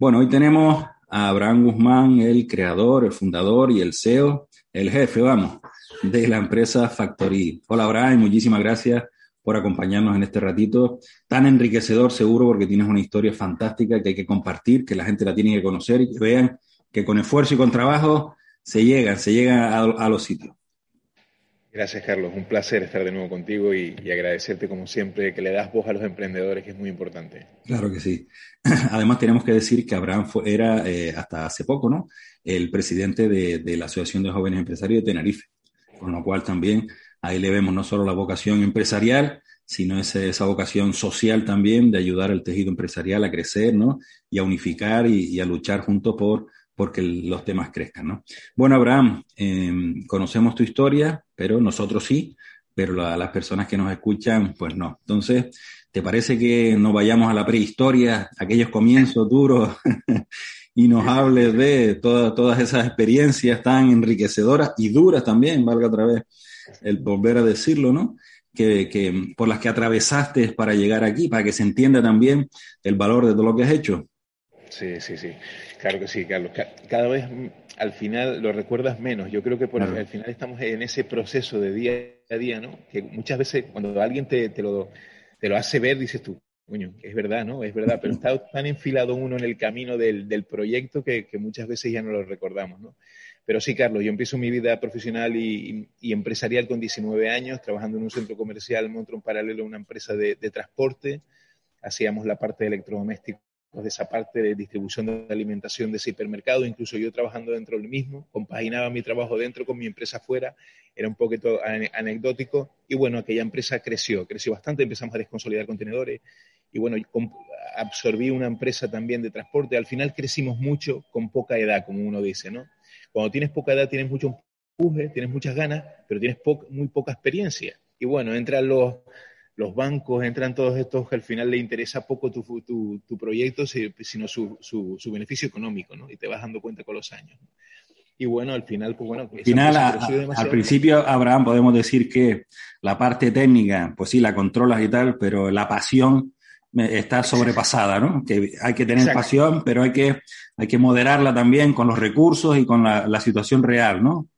Bueno, hoy tenemos a Abraham Guzmán, el creador, el fundador y el CEO, el jefe, vamos, de la empresa Factory. Hola Abraham, muchísimas gracias por acompañarnos en este ratito tan enriquecedor seguro porque tienes una historia fantástica que hay que compartir, que la gente la tiene que conocer y que vean que con esfuerzo y con trabajo se llega, se llega a, los sitios. Gracias, Carlos. Un placer estar de nuevo contigo y, agradecerte, como siempre, que le das voz a los emprendedores, que es muy importante. Claro que sí. Además, tenemos que decir que Abraham era, eh, hasta hace poco, ¿no? El presidente de, de, la Asociación de Jóvenes Empresarios de Tenerife. Con lo cual también ahí le vemos no solo la vocación empresarial, sino esa, esa vocación social también de ayudar al tejido empresarial a crecer, ¿no? Y a unificar y, a luchar juntos por porque los temas crezcan, ¿no? Bueno, Abraham, em, conocemos tu historia, pero nosotros sí, pero las personas que nos escuchan, pues no. Entonces, ¿te parece que nos vayamos a la prehistoria, aquellos comienzos duros, y nos hables de todas esas experiencias tan enriquecedoras y duras también, valga otra vez el volver a decirlo, ¿no? Que, por las que atravesaste para llegar aquí, para que se entienda también el valor de todo lo que has hecho. Sí, sí, sí. Claro que sí, Carlos. Cada vez mm, al final lo recuerdas menos. Yo creo que por al final estamos en ese proceso de día a día, ¿no? Que muchas veces cuando alguien te, lo, te lo hace ver, dices tú, coño, es verdad, ¿no? Es verdad, pero está tan enfilado uno en el camino del, del proyecto que, que, muchas veces ya no lo recordamos, ¿no? Pero sí, Carlos, yo empiezo mi vida profesional y, empresarial con 19 años, trabajando en un centro comercial, monto un paralelo a una empresa de, transporte. Hacíamos la parte de electrodomésticos de esa parte de distribución de alimentación de ese hipermercado, incluso yo trabajando dentro del mismo, compaginaba mi trabajo dentro con mi empresa afuera, era un poquito anecdótico y bueno, aquella empresa creció, creció bastante, empezamos a desconsolidar contenedores y bueno, absorbí una empresa también de transporte, al final crecimos mucho con poca edad, como uno dice, ¿no? Cuando tienes poca edad tienes mucho empuje, tienes muchas ganas, pero tienes muy poca experiencia. Y bueno, entran los, los bancos, entran todos estos que al final le interesa poco tu, tu, tu proyecto, sino su, su, beneficio económico, ¿no? Y te vas dando cuenta con los años. Y bueno, al final, pues bueno. Al final, al principio, Abraham, podemos decir que la parte técnica, pues sí, la controlas y tal, pero la pasión está sobrepasada, ¿no? Que hay que tener pasión, pero hay que, hay que moderarla también con los recursos y con la, situación real, ¿no?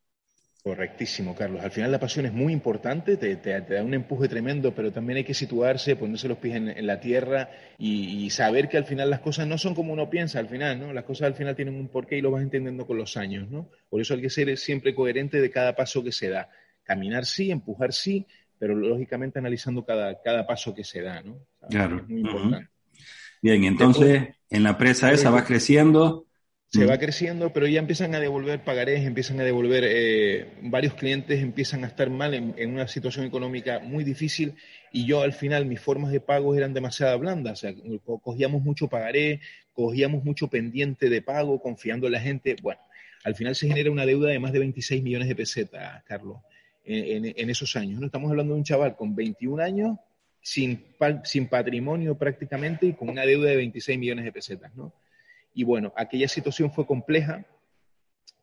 Correctísimo, Carlos. Al final la pasión es muy importante, te, da un empuje tremendo, pero también hay que situarse, ponerse los pies en, la tierra y, saber que al final las cosas no son como uno piensa al final, ¿no? Las cosas al final tienen un porqué y lo vas entendiendo con los años, ¿no? Por eso hay que ser siempre coherente de cada paso que se da. Caminar sí, empujar sí, pero lógicamente analizando cada, cada paso que se da, ¿no? Claro. Es muy importante. Bien, entonces en la presa esa va creciendo. Se va creciendo, pero ya empiezan a devolver pagarés, empiezan a devolver, eh, varios clientes empiezan a estar mal en, en, una situación económica muy difícil y yo al final mis formas de pago eran demasiado blandas, o sea, cogíamos mucho pagaré, cogíamos mucho pendiente de pago, confiando en la gente. Bueno, al final se genera una deuda de más de 26 millones de pesetas, Carlos en, esos años. ¿no? Estamos hablando de un chaval con 21 años, sin, sin patrimonio prácticamente y con una deuda de 26 millones de pesetas. ¿no? Y bueno, aquella situación fue compleja,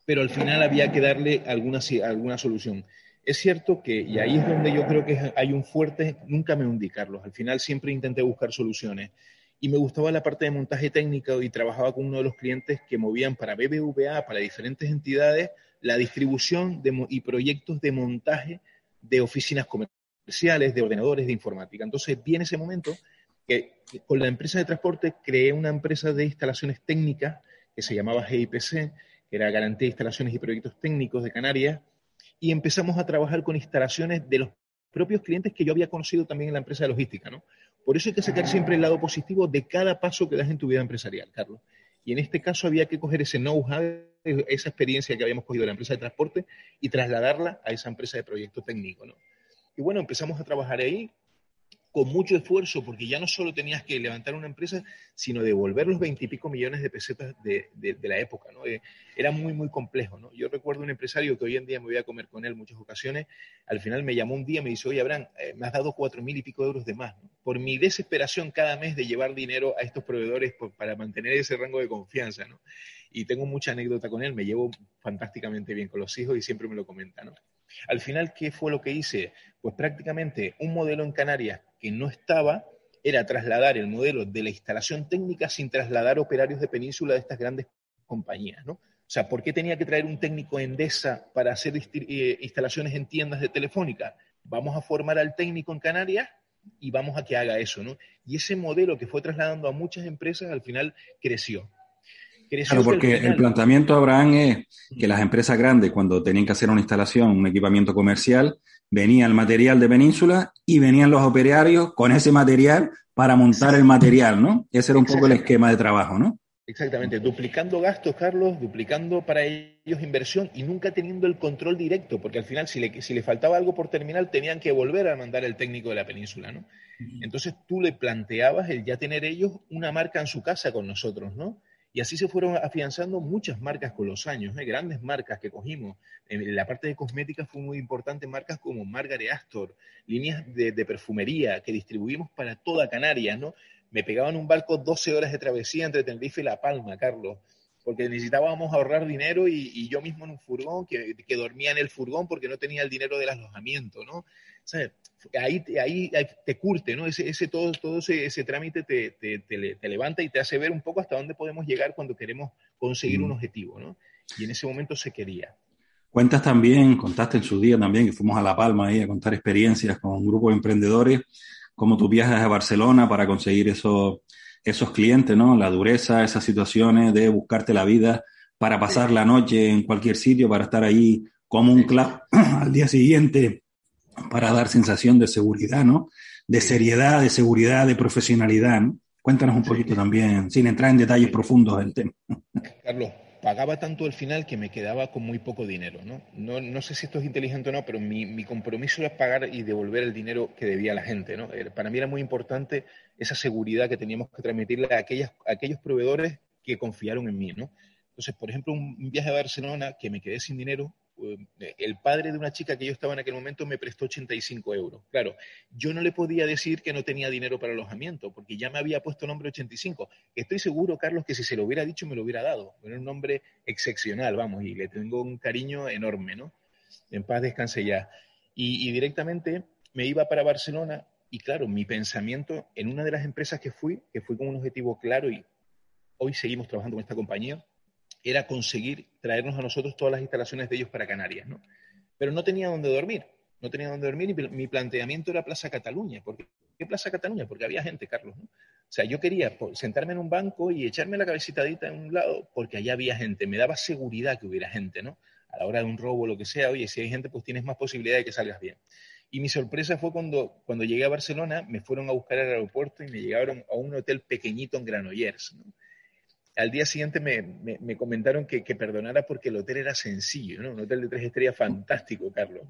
pero al final había que darle alguna, alguna solución. Es cierto que, y ahí es donde yo creo que hay un fuerte, nunca me hundí, Carlos, al final siempre intenté buscar soluciones. Y me gustaba la parte de montaje técnico y trabajaba con uno de los clientes que movían para BBVA, para diferentes entidades, la distribución y proyectos de montaje de oficinas comerciales, de ordenadores, de informática. Entonces viene ese momento con la empresa de transporte creé una empresa de instalaciones técnicas que se llamaba GIPC, que era Garantía de Instalaciones y Proyectos Técnicos de Canarias, y empezamos a trabajar con instalaciones de los propios clientes que yo había conocido también en la empresa de logística, ¿no? Por eso hay que sacar siempre el lado positivo de cada paso que das en tu vida empresarial, Carlos. Y en este caso había que coger ese know-how, esa experiencia que habíamos cogido de la empresa de transporte y trasladarla a esa empresa de proyecto técnico. ¿no? Y bueno, empezamos a trabajar ahí con mucho esfuerzo, porque ya no solo tenías que levantar una empresa, sino devolver los veintipico millones de pesetas de, la época, ¿no? Eh, era muy, muy complejo, ¿no? Yo recuerdo un empresario que hoy en día me voy a comer con él muchas ocasiones, al final me llamó un día y me dice, oye, Abraham, eh, me has dado cuatro mil y pico euros de más, Por mi desesperación cada mes de llevar dinero a estos proveedores para mantener ese rango de confianza, ¿no? Y tengo mucha anécdota con él, me llevo fantásticamente bien con los hijos y siempre me lo comenta, ¿no? Al final, ¿qué fue lo que hice? Pues prácticamente un modelo en Canarias que no estaba, era trasladar el modelo de la instalación técnica sin trasladar operarios de península de estas grandes compañías, ¿no? O sea, ¿por qué tenía que traer un técnico Endesa para hacer eh, instalaciones en tiendas de telefónica? Vamos a formar al técnico en Canarias y vamos a que haga eso, ¿no? Y ese modelo que fue trasladando a muchas empresas al final creció. claro, porque el planteamiento, Abraham, es que las empresas grandes, cuando tenían que hacer una instalación, un equipamiento comercial, venía el material de Península y venían los operarios con ese material para montar el material, ¿no? Ese era un poco el esquema de trabajo, ¿no? Exactamente, duplicando gastos, Carlos, duplicando para ellos inversión y nunca teniendo el control directo, porque al final si le, si le faltaba algo por terminal tenían que volver a mandar el técnico de la península, ¿no? Entonces tú le planteabas el ya tener ellos una marca en su casa con nosotros, ¿no? Y así se fueron afianzando muchas marcas con los años, ¿eh? grandes marcas que cogimos. En la parte de cosmética fue muy importante marcas como Margaret Astor, líneas de, perfumería que distribuimos para toda Canarias, ¿no? me pegaba en un barco 12 horas de travesía entre Tenerife y La Palma, Carlos, porque necesitábamos ahorrar dinero y, yo mismo en un furgón, que, dormía en el furgón porque no tenía el dinero del alojamiento, ¿no? Ahí, ahí, te curte, ¿no? Ese, ese todo, todo ese, trámite te, te, levanta y te hace ver un poco hasta dónde podemos llegar cuando queremos conseguir un mm. objetivo, ¿no? Y en ese momento se quería. Cuentas también, contaste en su día también que fuimos a La Palma ahí a contar experiencias con un grupo de emprendedores cómo tú viajas a Barcelona para conseguir esos, esos clientes, ¿no? La dureza, esas situaciones de buscarte la vida para pasar la noche en cualquier sitio, para estar ahí como un club al día siguiente, para dar sensación de seguridad, ¿no? De seriedad, de seguridad, de profesionalidad. Cuéntanos un poquito también, sin entrar en detalles profundos del tema. Carlos, pagaba tanto al final que me quedaba con muy poco dinero. ¿no? No, no sé si esto es inteligente o no, pero mi, mi, compromiso era pagar y devolver el dinero que debía a la gente. ¿no? Para mí era muy importante esa seguridad que teníamos que transmitirle a, aquellas, a aquellos proveedores que confiaron en mí. ¿no? Entonces, por ejemplo, un viaje a Barcelona que me quedé sin dinero, eh, el padre de una chica que yo estaba en aquel momento me prestó 85 euros. Claro, yo no le podía decir que no tenía dinero para alojamiento, porque ya me había puesto nombre 85. Estoy seguro, Carlos, que si se lo hubiera dicho me lo hubiera dado. Era un nombre excepcional, vamos, y le tengo un cariño enorme, ¿no? En paz descanse ya. Y, y directamente me iba para Barcelona y claro, mi pensamiento en una de las empresas que fui, que fui con un objetivo claro y hoy seguimos trabajando con esta compañía, era conseguir traernos a nosotros todas las instalaciones de ellos para Canarias, ¿no? Pero no tenía dónde dormir, no tenía dónde dormir y mi planteamiento era Plaza Cataluña. ¿Por qué Plaza Cataluña? Porque había gente, Carlos, ¿no? O sea, yo quería sentarme en un banco y echarme la cabecitadita en un lado porque allá había gente, me daba seguridad que hubiera gente, ¿no? A la hora de un robo o lo que sea, oye, si hay gente, pues tienes más posibilidad de que salgas bien. Y mi sorpresa fue cuando, cuando llegué a Barcelona, me fueron a buscar al aeropuerto y me llegaron a un hotel pequeñito en Granollers, ¿no? Al día siguiente me, comentaron que, perdonara porque el hotel era sencillo, ¿no? Un hotel de tres estrellas fantástico, Carlos.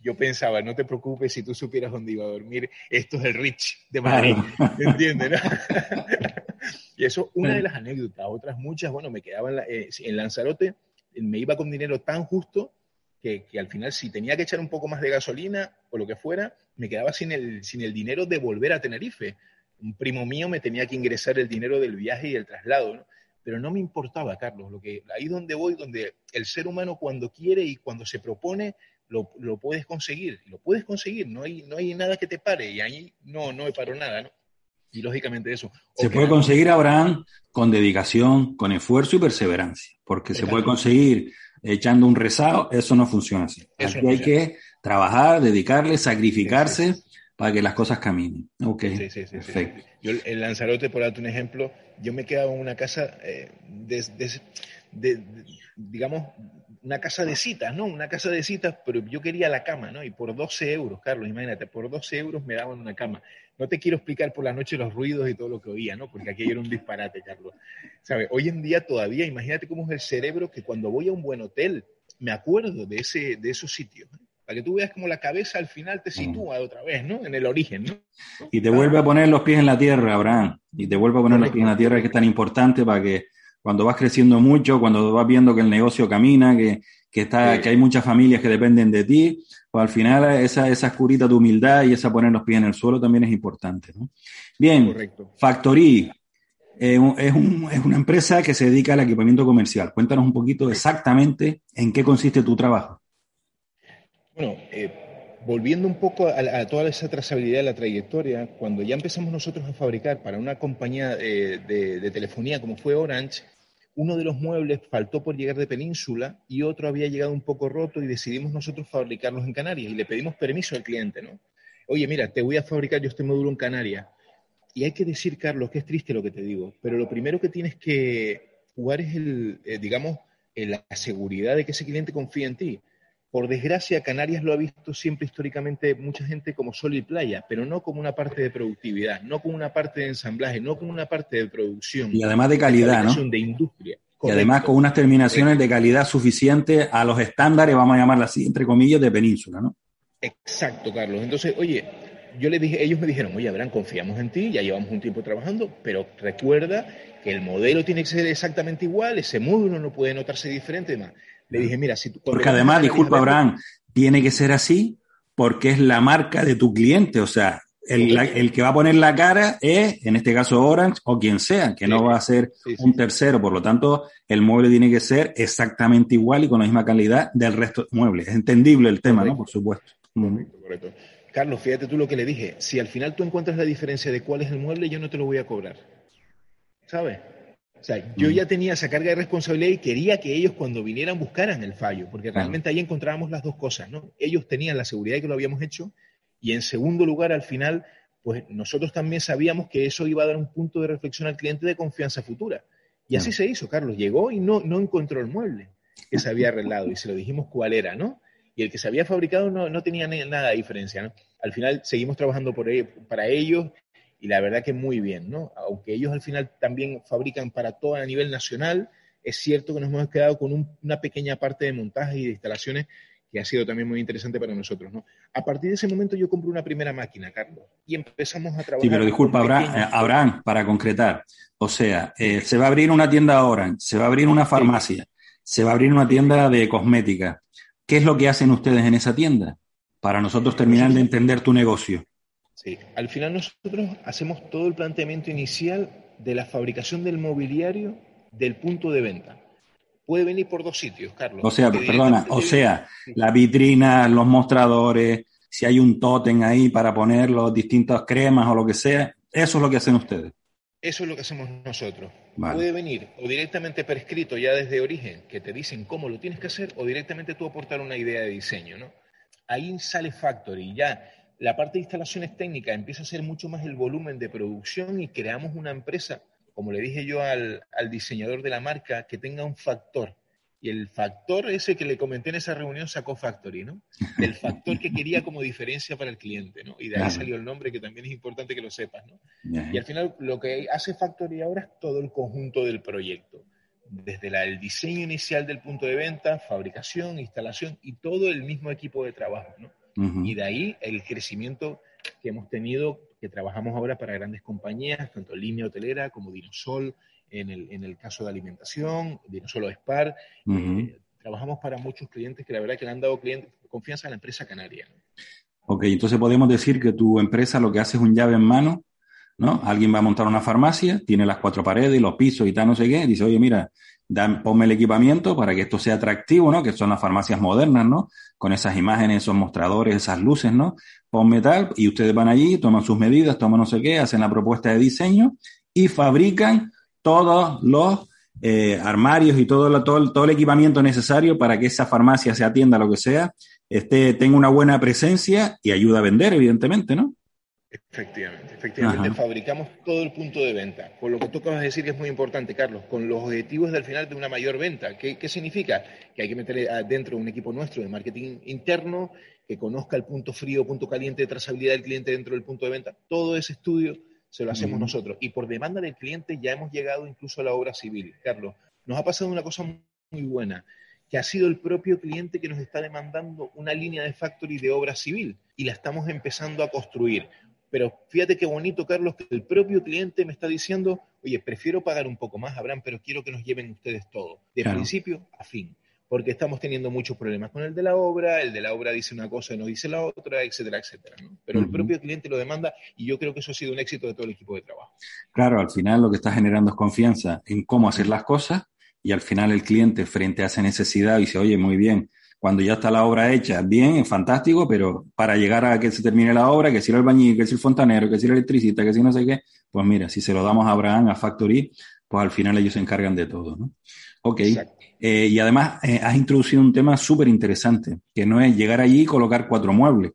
Yo pensaba, no te preocupes si tú supieras dónde iba a dormir, esto es el Rich de Madrid, ¿entiendes? y eso, una de las anécdotas, otras muchas, bueno, me quedaba en, eh, Lanzarote, me iba con dinero tan justo que, al final si tenía que echar un poco más de gasolina o lo que fuera, me quedaba sin el, sin el dinero de volver a Tenerife. Un primo mío me tenía que ingresar el dinero del viaje y el traslado, ¿no? Pero no me importaba, Carlos, lo que, ahí donde voy, donde el ser humano cuando quiere y cuando se propone, lo, lo, puedes conseguir, lo puedes conseguir, no hay, no hay nada que te pare y ahí no, no me paro nada, ¿no? Y lógicamente eso. Se puede conseguir, Abraham, con dedicación, con esfuerzo y perseverancia, porque se puede conseguir echando un rezado, eso no funciona así. Aquí hay que trabajar, dedicarle, sacrificarse para que las cosas caminen. Ok, sí, sí, sí, perfecto. Yo, en Lanzarote, por darte un ejemplo, yo me quedaba en una casa eh, de, digamos, una casa de citas, ¿no? Una casa de citas, pero yo quería la cama, ¿no? Y por 12 euros, Carlos, imagínate, por 12 euros me daban una cama. No te quiero explicar por la noche los ruidos y todo lo que oía, ¿no? Porque aquello era un disparate, Carlos. ¿Sabes? Hoy en día todavía, imagínate cómo es el cerebro que cuando voy a un buen hotel, me acuerdo de, ese, de esos sitios. ¿no? Para que tú veas cómo la cabeza al final te mm. sitúa otra vez, ¿no? En el origen, ¿no? Y te vuelve a poner los pies en la tierra, Abraham. Y te vuelve a poner los pies en la tierra, que es tan importante para que cuando vas creciendo mucho, cuando vas viendo que el negocio camina, que, que, está, que hay muchas familias que dependen de ti, pues al final esa, esa escurita de humildad y esa poner los pies en el suelo también es importante, ¿no? Bien, Correcto. Factory. Eh, es, un, es una empresa que se dedica al equipamiento comercial. Cuéntanos un poquito exactamente en qué consiste tu trabajo. Bueno, eh, volviendo un poco a, toda esa trazabilidad de la trayectoria, cuando ya empezamos nosotros a fabricar para una compañía eh, de, telefonía como fue Orange, uno de los muebles faltó por llegar de península y otro había llegado un poco roto y decidimos nosotros fabricarlos en Canarias y le pedimos permiso al cliente, ¿no? Oye, mira, te voy a fabricar yo este módulo en Canarias. Y hay que decir, Carlos, que es triste lo que te digo, pero lo primero que tienes que jugar es el, eh, digamos, la seguridad de que ese cliente confía en ti. Por desgracia, Canarias lo ha visto siempre históricamente mucha gente como sol y playa, pero no como una parte de productividad, no como una parte de ensamblaje, no como una parte de producción. Y además de calidad, ¿no? De industria. Y además con unas terminaciones de calidad suficientes a los estándares, vamos a llamarlas así, entre comillas, de península, ¿no? Exacto, Carlos. Entonces, oye, yo les dije, ellos me dijeron, oye, Abraham, confiamos en ti, ya llevamos un tiempo trabajando, pero recuerda que el modelo tiene que ser exactamente igual, ese módulo no puede notarse diferente, además. Le dije, mira, si tú... Porque además, disculpa, Abraham, tiene que ser así porque es la marca de tu cliente, o sea, el, que va a poner la cara es, en este caso, Orange o quien sea, que no va a ser un tercero. Por lo tanto, el mueble tiene que ser exactamente igual y con la misma calidad del resto de muebles. Es entendible el tema, ¿no? Por supuesto. correcto. Carlos, fíjate tú lo que le dije. Si al final tú encuentras la diferencia de cuál es el mueble, yo no te lo voy a cobrar. ¿Sabes? O sea, yo mm. ya tenía esa carga de responsabilidad y quería que ellos cuando vinieran buscaran el fallo, porque realmente ahí encontrábamos las dos cosas, ¿no? Ellos tenían la seguridad de que lo habíamos hecho y en segundo lugar, al final, pues nosotros también sabíamos que eso iba a dar un punto de reflexión al cliente de confianza futura. Y así se hizo, Carlos. Llegó y no, no encontró el mueble que se había arreglado y se lo dijimos cuál era, ¿no? Y el que se había fabricado no, no tenía nada de diferencia, ¿no? Al final seguimos trabajando por, e, para ellos y la verdad que muy bien, ¿no? Aunque ellos al final también fabrican para todo a nivel nacional, es cierto que nos hemos quedado con una pequeña parte de montaje y de instalaciones que ha sido también muy interesante para nosotros, ¿no? A partir de ese momento yo compré una primera máquina, Carlos, y empezamos a trabajar. Sí, pero disculpa, Abraham, Abraham, para concretar, o sea, eh, se va a abrir una tienda ahora, se va a abrir una farmacia, se va a abrir una tienda de cosmética. ¿Qué es lo que hacen ustedes en esa tienda? Para nosotros terminar de entender tu negocio. Sí, al final nosotros hacemos todo el planteamiento inicial de la fabricación del mobiliario del punto de venta. Puede venir por dos sitios, Carlos. O sea, perdona, o sea, la vitrina, los mostradores, si hay un tótem ahí para poner los distintas cremas o lo que sea, eso es lo que hacen ustedes. Eso es lo que hacemos nosotros. Puede venir o directamente prescrito ya desde origen, que te dicen cómo lo tienes que hacer, o directamente tú aportar una idea de diseño, ¿no? Ahí sale Factory, ya la parte de instalaciones técnicas empieza a ser mucho más el volumen de producción y creamos una empresa, como le dije yo al, diseñador de la marca, que tenga un factor. Y el factor ese que le comenté en esa reunión sacó Factory, ¿no? El factor que quería como diferencia para el cliente, ¿no? Y de ahí salió el nombre, que también es importante que lo sepas, ¿no? Y al final lo que hace Factory ahora es todo el conjunto del proyecto. Desde el diseño inicial del punto de venta, fabricación, instalación y todo el mismo equipo de trabajo, ¿no? Y de ahí el crecimiento que hemos tenido, que trabajamos ahora para grandes compañías, tanto línea hotelera como Dinosol, en el, en el caso de alimentación, Dinosol o Spar. Eh, trabajamos para muchos clientes que la verdad que le han dado confianza a la empresa canaria. Ok, entonces podemos decir que tu empresa lo que hace es un llave en mano, ¿no? Alguien va a montar una farmacia, tiene las cuatro paredes, y los pisos y tal, no sé qué, dice, oye, mira, ponme el equipamiento para que esto sea atractivo, ¿no? Que son las farmacias modernas, ¿no? Con esas imágenes, esos mostradores, esas luces, ¿no? Ponme tal, y ustedes van allí, toman sus medidas, toman no sé qué, hacen la propuesta de diseño y fabrican todos los eh, armarios y todo, todo, todo el equipamiento necesario para que esa farmacia se atienda, lo que sea, esté, tenga una buena presencia y ayuda a vender, evidentemente, ¿no? Efectivamente, efectivamente. Fabricamos todo el punto de venta. Por lo que tú acabas de decir que es muy importante, Carlos, con los objetivos del final de una mayor venta. ¿Qué, significa? Que hay que meter adentro un equipo nuestro de marketing interno que conozca el punto frío, punto caliente de trazabilidad del cliente dentro del punto de venta. Todo ese estudio se lo hacemos nosotros. Y por demanda del cliente ya hemos llegado incluso a la obra civil. Carlos, nos ha pasado una cosa muy buena que ha sido el propio cliente que nos está demandando una línea de factory de obra civil y la estamos empezando a construir. Pero fíjate qué bonito, Carlos, que el propio cliente me está diciendo, oye, prefiero pagar un poco más, Abraham, pero quiero que nos lleven ustedes todo, de principio a fin, porque estamos teniendo muchos problemas con el de la obra, el de la obra dice una cosa y no dice la otra, etcétera, etcétera. Pero el propio cliente lo demanda y yo creo que eso ha sido un éxito de todo el equipo de trabajo. Claro, al final lo que está generando es confianza en cómo hacer las cosas y al final el cliente frente a esa necesidad dice, oye, muy bien, cuando ya está la obra hecha, bien, es fantástico, pero para llegar a que se termine la obra, que si el albañil, que si el fontanero, que si el electricista, que si no sé qué, pues mira, si se lo damos a Abraham, a Factory, pues al final ellos se encargan de todo, ¿no? Ok. Eh, y además eh, has introducido un tema súper interesante, que no es llegar allí y colocar cuatro muebles,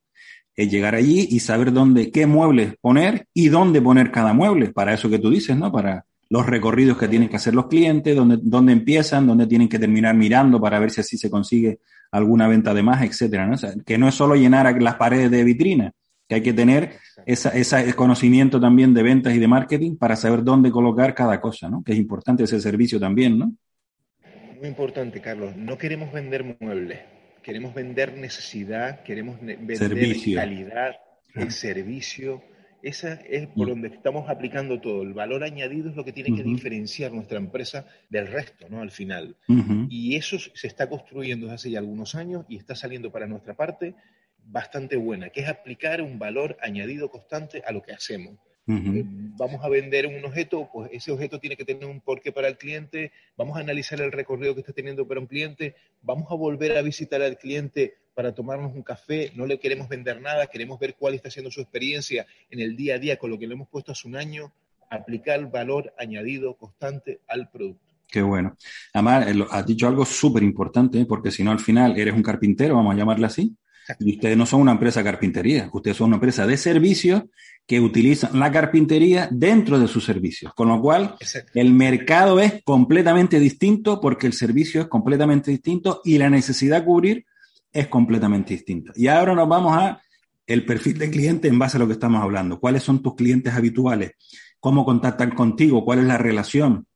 es llegar allí y saber dónde, qué muebles poner y dónde poner cada mueble, para eso que tú dices, ¿no? Para los recorridos que tienen que hacer los clientes, dónde, dónde empiezan, dónde tienen que terminar mirando para ver si así se consigue alguna venta de más, etcétera. ¿no? que no es solo llenar las paredes de vitrina, que hay que tener esa, ese conocimiento también de ventas y de marketing para saber dónde colocar cada cosa, ¿no? Que es importante ese servicio también, ¿no? Muy importante, Carlos. No queremos vender muebles, queremos vender necesidad, queremos vender calidad, el servicio esa es por mm. donde estamos aplicando todo. El valor añadido es lo que tiene que diferenciar nuestra empresa del resto, ¿no? Al final. Y eso se está construyendo desde hace ya algunos años y está saliendo para nuestra parte bastante buena, que es aplicar un valor añadido constante a lo que hacemos. Eh, vamos a vender un objeto, pues ese objeto tiene que tener un porqué para el cliente, vamos a analizar el recorrido que está teniendo para un cliente, vamos a volver a visitar al cliente para tomarnos un café, no le queremos vender nada, queremos ver cuál está siendo su experiencia en el día a día con lo que le hemos puesto hace un año, aplicar valor añadido constante al producto. Qué bueno. Además, eh, has dicho algo súper importante, porque si no, al final eres un carpintero, vamos a llamarle así, y ustedes no son una empresa de carpintería, ustedes son una empresa de servicios que utilizan la carpintería dentro de sus servicios. Con lo cual, el mercado es completamente distinto porque el servicio es completamente distinto y la necesidad de cubrir es completamente distinta. Y ahora nos vamos a el perfil de cliente en base a lo que estamos hablando. ¿Cuáles son tus clientes habituales? ¿Cómo contactan contigo? ¿Cuál es la relación?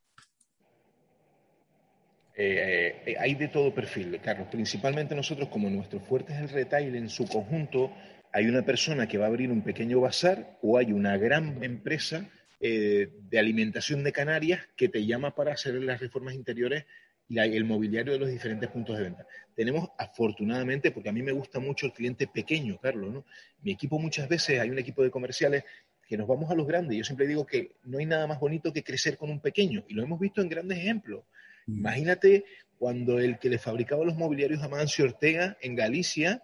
Eh, eh, hay de todo perfil, Carlos. Principalmente nosotros, como nuestro fuerte es el retail en su conjunto, hay una persona que va a abrir un pequeño bazar o hay una gran empresa eh, de alimentación de Canarias que te llama para hacer las reformas interiores y el mobiliario de los diferentes puntos de venta. Tenemos, afortunadamente, porque a mí me gusta mucho el cliente pequeño, Carlos, ¿no? Mi equipo muchas veces, hay un equipo de comerciales que nos vamos a los grandes. Yo siempre digo que no hay nada más bonito que crecer con un pequeño, y lo hemos visto en grandes ejemplos. Mm. Imagínate cuando el que le fabricaba los mobiliarios a Mancio Ortega en Galicia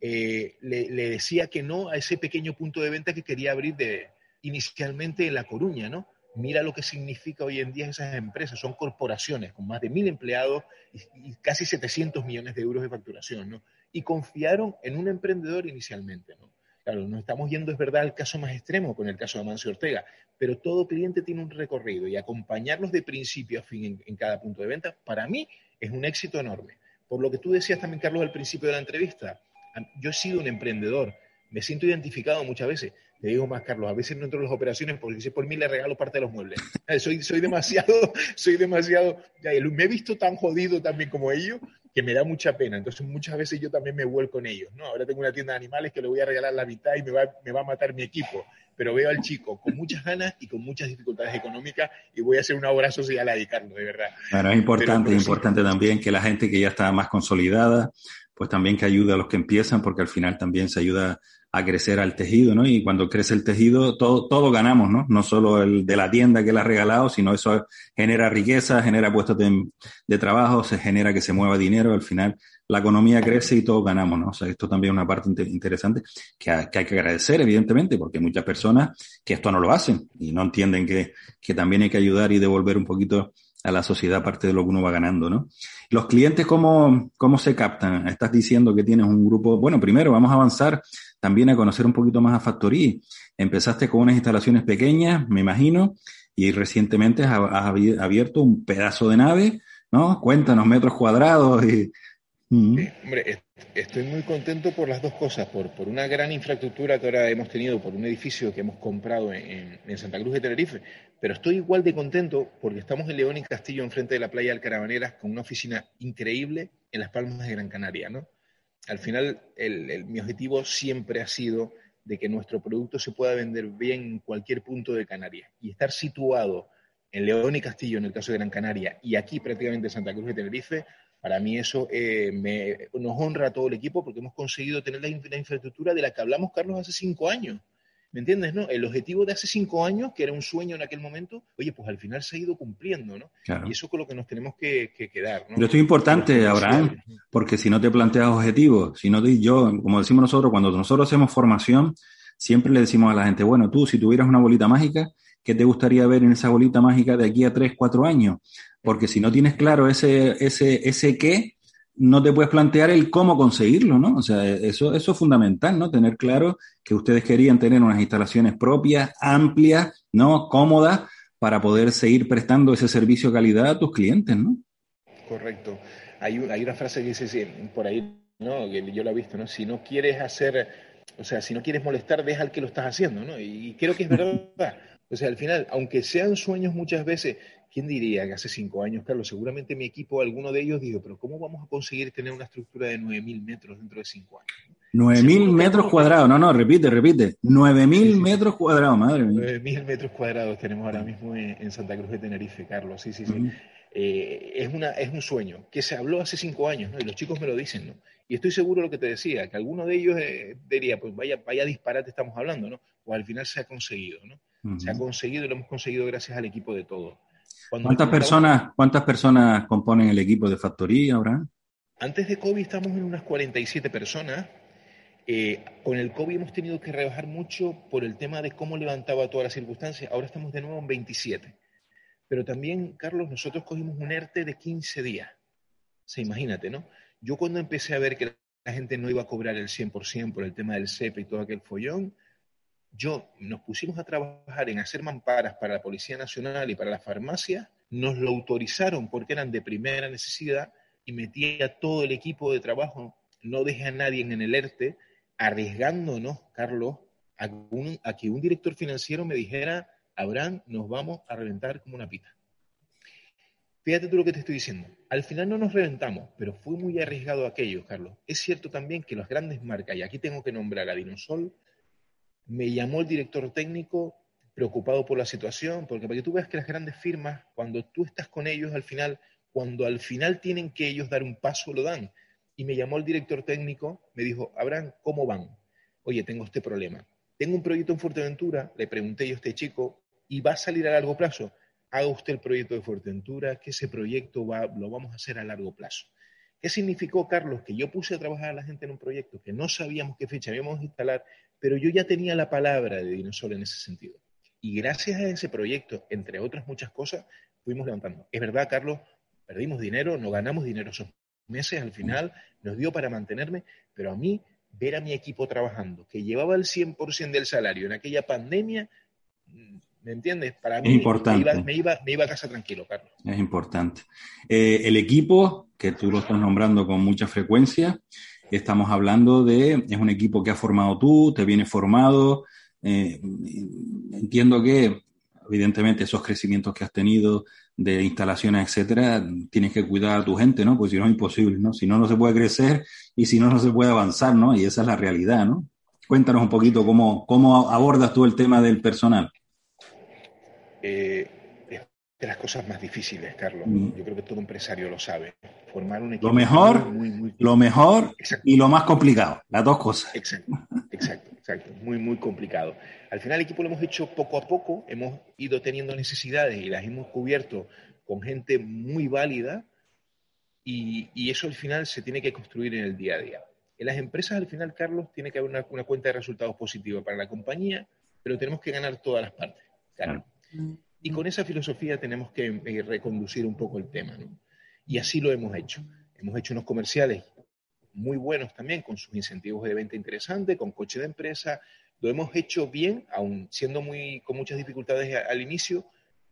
eh, le, decía que no a ese pequeño punto de venta que quería abrir de, inicialmente en La Coruña, ¿no? Mira lo que significa hoy en día esas empresas. Son corporaciones con más de mil empleados y, casi 700 millones de euros de facturación, ¿no? Y confiaron en un emprendedor inicialmente, ¿no? Claro, nos estamos yendo, es verdad, al caso más extremo con el caso de Amancio Ortega, pero todo cliente tiene un recorrido y acompañarlos de principio a fin en, cada punto de venta, para mí es un éxito enorme. Por lo que tú decías también, Carlos, al principio de la entrevista, yo he sido un emprendedor, me siento identificado muchas veces. Te digo más, Carlos, a veces no entro en las operaciones porque si por mí le regalo parte de los muebles. soy, soy demasiado, soy demasiado, me he visto tan jodido también como ellos que me da mucha pena. Entonces muchas veces yo también me vuelco en ellos, ¿no? Ahora tengo una tienda de animales que le voy a regalar la mitad y me va, me va a matar mi equipo. Pero veo al chico con muchas ganas y con muchas dificultades económicas y voy a hacer una obra social a dedicarlo, de verdad. Bueno, es importante, es importante también que la gente que ya está más consolidada, pues también que ayude a los que empiezan, porque al final también se ayuda a crecer al tejido, ¿no? Y cuando crece el tejido, todo, todo ganamos, ¿no? No solo el de la tienda que le ha regalado, sino eso genera riqueza, genera puestos de, trabajo, se genera que se mueva dinero, al final la economía crece y todos ganamos, ¿no? O sea, esto también es una parte interesante que, hay que agradecer, evidentemente, porque muchas personas que esto no lo hacen y no entienden que, que también hay que ayudar y devolver un poquito a la sociedad parte de lo que uno va ganando, ¿no? Los clientes, ¿cómo, cómo se captan? Estás diciendo que tienes un grupo, bueno, primero vamos a avanzar también a conocer un poquito más a Factory. Empezaste con unas instalaciones pequeñas, me imagino, y recientemente has, abierto un pedazo de nave, ¿no? Cuéntanos metros cuadrados. Mm. hombre, estoy muy contento por las dos cosas, por, por una gran infraestructura que ahora hemos tenido, por un edificio que hemos comprado en, en Santa Cruz de Tenerife, pero estoy igual de contento porque estamos en León y Castillo, enfrente de la playa del Carabaneras, con una oficina increíble en las Palmas de Gran Canaria, ¿no? al final mi objetivo siempre ha sido de que nuestro producto se pueda vender bien en cualquier punto de Canarias y estar situado en León y Castillo, en el caso de Gran Canaria, y aquí prácticamente en Santa Cruz de Tenerife, para mí eso eh, nos honra a todo el equipo porque hemos conseguido tener la, infraestructura de la que hablamos, Carlos, hace cinco años. ¿Me entiendes? ¿No? El objetivo de hace cinco años, que era un sueño en aquel momento, oye, pues al final se ha ido cumpliendo, ¿no? Y eso es con lo que nos tenemos que, quedar, ¿no? Pero esto es importante, Abraham, porque si no te planteas objetivos, si no te, yo, como decimos nosotros, cuando nosotros hacemos formación, siempre le decimos a la gente, bueno, tú, si tuvieras una bolita mágica, ¿qué te gustaría ver en esa bolita mágica de aquí a tres, cuatro años? Porque si no tienes claro ese, ese, ese qué, no te puedes plantear el cómo conseguirlo, ¿no? O sea, eso, eso es fundamental, ¿no? Tener claro que ustedes querían tener unas instalaciones propias, amplias, ¿no? Cómodas, para poder seguir prestando ese servicio de calidad a tus clientes, ¿no? Correcto. Hay, una frase que dice por ahí, ¿no? Que yo la he visto, ¿no? Si no quieres hacer, o sea, si no quieres molestar, deja al que lo estás haciendo, ¿no? Y creo que es verdad. O sea, al final, aunque sean sueños muchas veces, ¿quién diría que hace cinco años, Carlos? Seguramente mi equipo, alguno de ellos, dijo, pero ¿cómo vamos a conseguir tener una estructura de 9.000 metros dentro de cinco años? 9.000 metros cuadrados, no, no, repite, repite. 9.000 metros cuadrados, madre mía. 9.000 metros cuadrados tenemos ahora mismo en, Santa Cruz de Tenerife, Carlos, sí, sí, sí. Eh, es, una, es un sueño que se habló hace cinco años, ¿no? Y los chicos me lo dicen, ¿no? Y estoy seguro de lo que te decía, que alguno de ellos eh, diría, pues vaya, vaya disparate estamos hablando, ¿no? Pues al final se ha conseguido, ¿no? Se ha conseguido y lo hemos conseguido gracias al equipo de ¿Cuántas personas, ¿Cuántas personas componen el equipo de factoría ahora? Antes de COVID estamos en unas 47 personas. Eh, con el COVID hemos tenido que rebajar mucho por el tema de cómo levantaba todas las circunstancias. Ahora estamos de nuevo en 27. Pero también, Carlos, nosotros cogimos un ERTE de 15 días. se imagínate, ¿no? Yo cuando empecé a ver que la gente no iba a cobrar el 100% por el tema del CEP y todo aquel follón, yo nos pusimos a trabajar en hacer mamparas para la Policía Nacional y para la farmacia, nos lo autorizaron porque eran de primera necesidad y metí a todo el equipo de trabajo, no dejé a nadie en el ERTE, arriesgándonos, Carlos, a, a que un director financiero me dijera, Abraham, nos vamos a reventar como una pita. Fíjate tú lo que te estoy diciendo. Al final no nos reventamos, pero fue muy arriesgado aquello, Carlos. Es cierto también que las grandes marcas, y aquí tengo que nombrar a Dinosol, me llamó el director técnico preocupado por la situación, porque para que tú veas que las grandes firmas, cuando tú estás con ellos al final, cuando al final tienen que ellos dar un paso, lo dan. Y me llamó el director técnico, me dijo, Abraham, ¿cómo van? Oye, tengo este problema. Tengo un proyecto en Fuerteventura, le pregunté yo a este chico, ¿y va a salir a largo plazo? Haga usted el proyecto de Fuerteventura, que ese proyecto va, lo vamos a hacer a largo plazo. ¿Qué significó, Carlos? Que yo puse a trabajar a la gente en un proyecto que no sabíamos qué fecha íbamos a instalar, pero yo ya tenía la palabra de Dinosol en ese sentido. Y gracias a ese proyecto, entre otras muchas cosas, fuimos levantando. Es verdad, Carlos, perdimos dinero, no ganamos dinero esos meses, al final nos dio para mantenerme, pero a mí ver a mi equipo trabajando, que llevaba el 100% del salario en aquella pandemia, ¿me entiendes? Para mí importante. Me, iba, me, iba, a casa tranquilo, Carlos. Es importante. Eh, el equipo, que tú lo estás nombrando con mucha frecuencia, Estamos hablando de, es un equipo que has formado tú, te viene formado. Eh, entiendo que, evidentemente, esos crecimientos que has tenido de instalaciones, etcétera, tienes que cuidar a tu gente, ¿no? Pues si no es imposible, ¿no? Si no, no se puede crecer y si no, no se puede avanzar, ¿no? Y esa es la realidad, ¿no? Cuéntanos un poquito cómo, cómo abordas tú el tema del personal. Eh, de las cosas más difíciles, Carlos. Mm. Yo creo que todo empresario lo sabe. Formar un equipo. Lo mejor, muy, lo mejor y lo más complicado, las dos cosas. Exacto, exacto, exacto. Muy, muy complicado. Al final el equipo lo hemos hecho poco a poco, hemos ido teniendo necesidades y las hemos cubierto con gente muy válida y, eso al final se tiene que construir en el día a día. En las empresas al final, Carlos, tiene que haber una, cuenta de resultados positiva para la compañía, pero tenemos que ganar todas las partes. Claro. Y con esa filosofía tenemos que eh, reconducir un poco el tema, ¿no? Y así lo hemos hecho. Hemos hecho unos comerciales muy buenos también, con sus incentivos de venta interesantes, con coche de empresa. Lo hemos hecho bien, aún siendo muy, con muchas dificultades al inicio,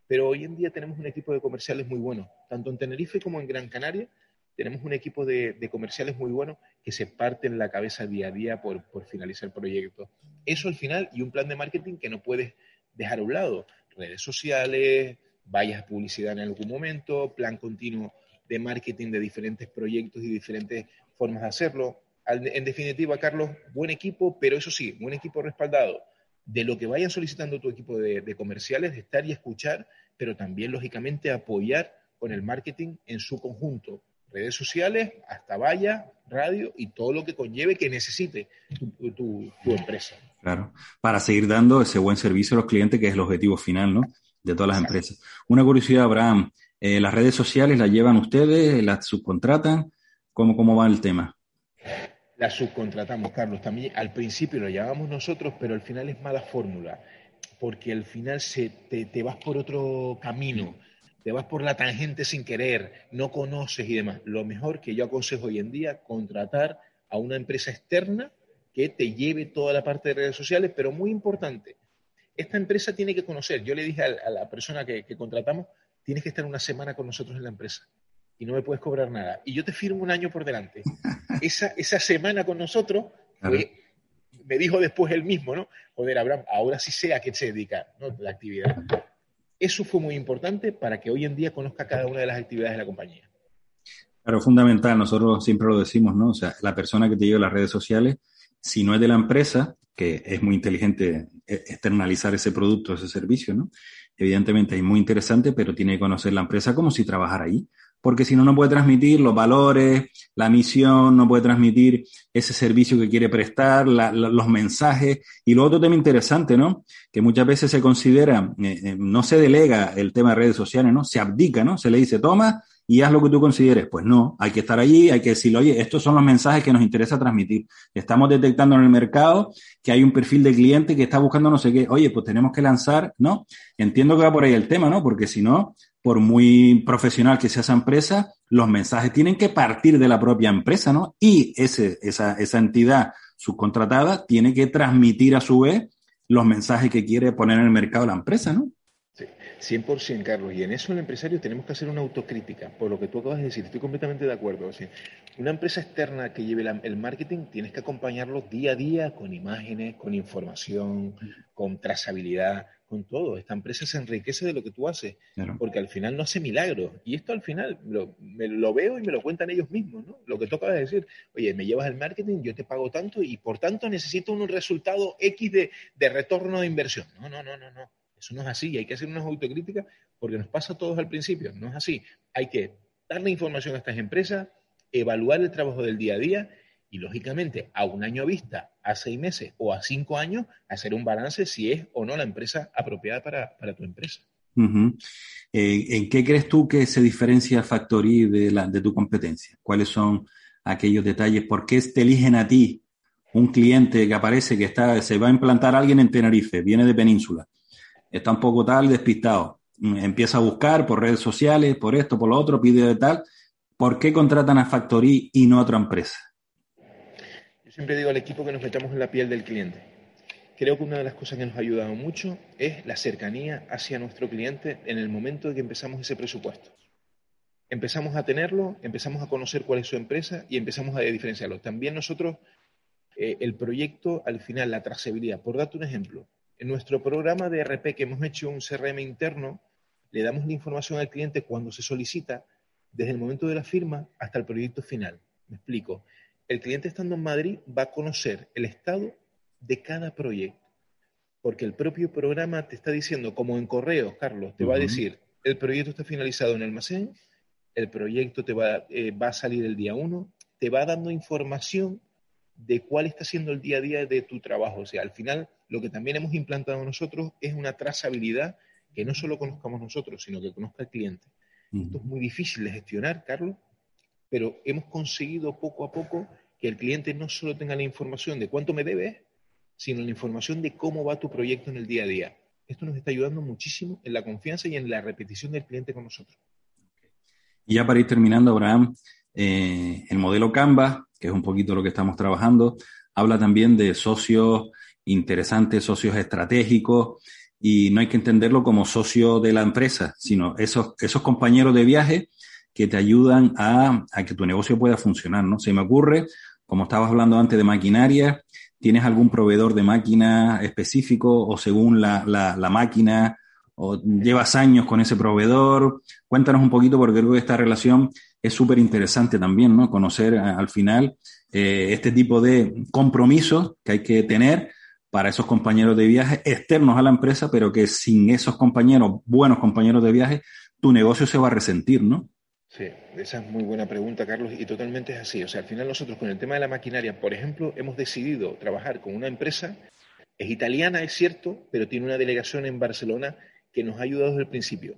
pero hoy en día tenemos un equipo de comerciales muy bueno. Tanto en Tenerife como en Gran Canaria tenemos un equipo de, comerciales muy bueno que se parten la cabeza día a día por, por finalizar el proyecto. Eso al final y un plan de marketing que no puedes dejar a un lado redes sociales, vallas de publicidad en algún momento, plan continuo de marketing de diferentes proyectos y diferentes formas de hacerlo. En definitiva, Carlos, buen equipo, pero eso sí, buen equipo respaldado de lo que vayan solicitando tu equipo de, de comerciales, de estar y escuchar, pero también, lógicamente, apoyar con el marketing en su conjunto. Redes sociales, hasta valla, radio y todo lo que conlleve que necesite tu, tu, tu empresa. Claro, para seguir dando ese buen servicio a los clientes, que es el objetivo final, ¿no? De todas las empresas. Una curiosidad, Abraham, eh, ¿las redes sociales las llevan ustedes, las subcontratan? ¿Cómo, cómo va el tema? La subcontratamos, Carlos. También al principio lo llevamos nosotros, pero al final es mala fórmula, porque al final se, te, te vas por otro camino te vas por la tangente sin querer, no conoces y demás. Lo mejor que yo aconsejo hoy en día, contratar a una empresa externa que te lleve toda la parte de redes sociales, pero muy importante, esta empresa tiene que conocer. Yo le dije a, la persona que, contratamos, tienes que estar una semana con nosotros en la empresa y no me puedes cobrar nada. Y yo te firmo un año por delante. Esa, esa semana con nosotros me dijo después él mismo, ¿no? Joder, Abraham, ahora sí sé a qué se dedica la actividad. Eso fue muy importante para que hoy en día conozca cada una de las actividades de la compañía. Claro, fundamental, nosotros siempre lo decimos, ¿no? O sea, la persona que te lleva las redes sociales, si no es de la empresa, que es muy inteligente e-, externalizar ese producto, ese servicio, ¿no? Evidentemente es muy interesante, pero tiene que conocer la empresa como si trabajara ahí porque si no, no puede transmitir los valores, la misión, no puede transmitir ese servicio que quiere prestar, los mensajes. Y lo otro tema interesante, ¿no? Que muchas veces se considera, eh, eh, no se delega el tema de redes sociales, ¿no? Se abdica, ¿no? Se le dice, toma y haz lo que tú consideres. Pues no, hay que estar allí, hay que decirle, oye, estos son los mensajes que nos interesa transmitir. Estamos detectando en el mercado que hay un perfil de cliente que está buscando no sé qué. Oye, pues tenemos que lanzar, ¿no? Entiendo que va por ahí el tema, ¿no? Porque si no, por muy profesional que sea esa empresa, los mensajes tienen que partir de la propia empresa, ¿no? Y ese, esa, esa entidad subcontratada tiene que transmitir a su vez los mensajes que quiere poner en el mercado la empresa, ¿no? Sí, 100%, Carlos. Y en eso el empresario tenemos que hacer una autocrítica, por lo que tú acabas de decir. Estoy completamente de acuerdo. una empresa externa que lleve el marketing, tienes que acompañarlo día a día con imágenes, con información, con trazabilidad, con todo. Esta empresa se enriquece de lo que tú haces, porque al final no hace milagros. Y esto al final lo, me lo veo y me lo cuentan ellos mismos, ¿no? Lo que toca es decir, oye, me llevas el marketing, yo te pago tanto y por tanto necesito un resultado X de, de retorno de inversión. No, no, no, no, no. Eso no es así. Hay que hacer una autocrítica porque nos pasa a todos al principio. No es así. Hay que darle información a estas empresas, evaluar el trabajo del día a día y lógicamente a un año vista, a seis meses o a cinco años, hacer un balance si es o no la empresa apropiada para, tu empresa. Eh, ¿En qué crees tú que se diferencia Factory de, la, de tu competencia? ¿Cuáles son aquellos detalles? ¿Por qué te eligen a ti un cliente que aparece que está, se va a implantar alguien en Tenerife, viene de Península, está un poco tal, despistado, empieza a buscar por redes sociales, por esto, por lo otro, pide de tal? ¿Por qué contratan a Factory y no a otra empresa? Siempre digo al equipo que nos metamos en la piel del cliente. Creo que una de las cosas que nos ha ayudado mucho es la cercanía hacia nuestro cliente en el momento de que empezamos ese presupuesto. Empezamos a tenerlo, empezamos a conocer cuál es su empresa y empezamos a diferenciarlo. También nosotros, eh, el proyecto, al final, la trazabilidad. Por darte un ejemplo, en nuestro programa de RP que hemos hecho un CRM interno, le damos la información al cliente cuando se solicita, desde el momento de la firma hasta el proyecto final. Me explico el cliente estando en Madrid va a conocer el estado de cada proyecto. Porque el propio programa te está diciendo, como en correo, Carlos, te va a decir, el proyecto está finalizado en el almacén, el proyecto te va, eh, va a salir el día uno, te va dando información de cuál está siendo el día a día de tu trabajo. O sea, al final, lo que también hemos implantado nosotros es una trazabilidad que no solo conozcamos nosotros, sino que conozca el cliente. Esto es muy difícil de gestionar, Carlos, pero hemos conseguido poco a poco que el cliente no solo tenga la información de cuánto me debe, sino la información de cómo va tu proyecto en el día a día. Esto nos está ayudando muchísimo en la confianza y en la repetición del cliente con nosotros. Y ya para ir terminando, Abraham, eh, el modelo Canva, que es un poquito lo que estamos trabajando, habla también de socios interesantes, socios estratégicos, y no hay que entenderlo como socio de la empresa, sino esos, esos compañeros de viaje que te ayudan a, que tu negocio pueda funcionar, ¿no? Se me ocurre, como estabas hablando antes de maquinaria, ¿tienes algún proveedor de máquina específico o según la, la, máquina o llevas años con ese proveedor? Cuéntanos un poquito porque creo que esta relación es súper interesante también, ¿no? Conocer eh, al final eh, este tipo de compromisos que hay que tener para esos compañeros de viaje externos a la empresa, pero que sin esos compañeros, buenos compañeros de viaje, tu negocio se va a resentir, ¿no? Sí, esa es muy buena pregunta, Carlos, y totalmente es así. O sea, al final nosotros con el tema de la maquinaria, por ejemplo, hemos decidido trabajar con una empresa Es italiana, es cierto, pero tiene una delegación en Barcelona que nos ha ayudado desde el principio.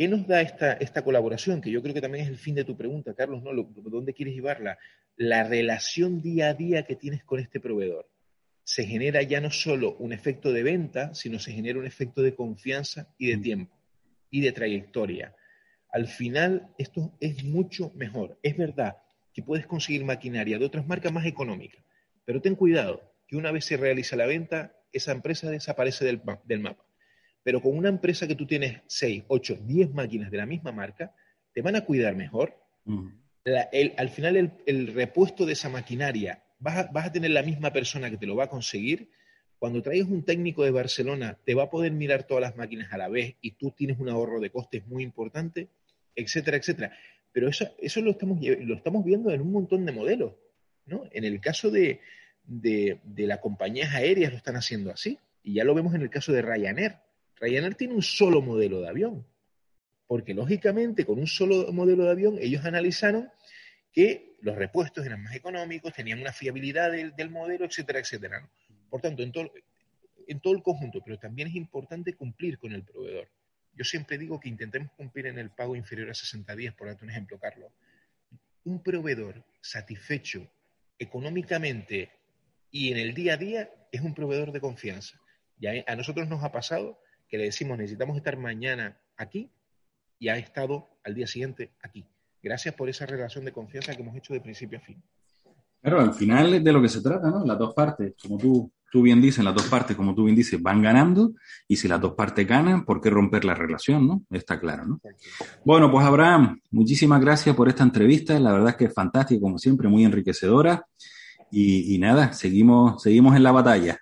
¿Qué nos da esta, esta colaboración? Que yo creo que también es el fin de tu pregunta, Carlos, ¿no? ¿Dónde quieres llevarla? La relación día a día que tienes con este proveedor. Se genera ya no solo un efecto de venta, sino se genera un efecto de confianza y de mm. tiempo y de trayectoria. Al final, esto es mucho mejor. Es verdad que puedes conseguir maquinaria de otras marcas más económicas, pero ten cuidado que una vez se realiza la venta, esa empresa desaparece del, del mapa. Pero con una empresa que tú tienes 6, 8, 10 máquinas de la misma marca, te van a cuidar mejor. al final, el, repuesto de esa maquinaria, vas a, tener la misma persona que te lo va a conseguir. Cuando traigas un técnico de Barcelona, te va a poder mirar todas las máquinas a la vez y tú tienes un ahorro de costes muy importante, etcétera, etcétera. Pero eso, eso lo, estamos, lo estamos viendo en un montón de modelos. ¿no? En el caso de, de, de las compañías aéreas lo están haciendo así. Y ya lo vemos en el caso de Ryanair. Ryanair tiene un solo modelo de avión, porque lógicamente con un solo modelo de avión ellos analizaron que los repuestos eran más económicos, tenían una fiabilidad del, modelo, etcétera, etcétera. Por tanto, en todo, el conjunto, pero también es importante cumplir con el proveedor. Yo siempre digo que intentemos cumplir en el pago inferior a 60 días, por darte un ejemplo, Carlos. Un proveedor satisfecho económicamente y en el día a día es un proveedor de confianza. Y a nosotros nos ha pasado que le decimos necesitamos estar mañana aquí y ha estado al día siguiente aquí. Gracias por esa relación de confianza que hemos hecho de principio a fin. Claro, al final es de lo que se trata, ¿no? Las dos partes, como tú, tú bien dices, las dos partes, como tú bien dices, van ganando y si las dos partes ganan, ¿por qué romper la relación, no? Está claro, ¿no? Bueno, pues Abraham, muchísimas gracias por esta entrevista, la verdad es que es fantástica, como siempre, muy enriquecedora y, y nada, seguimos, seguimos en la batalla.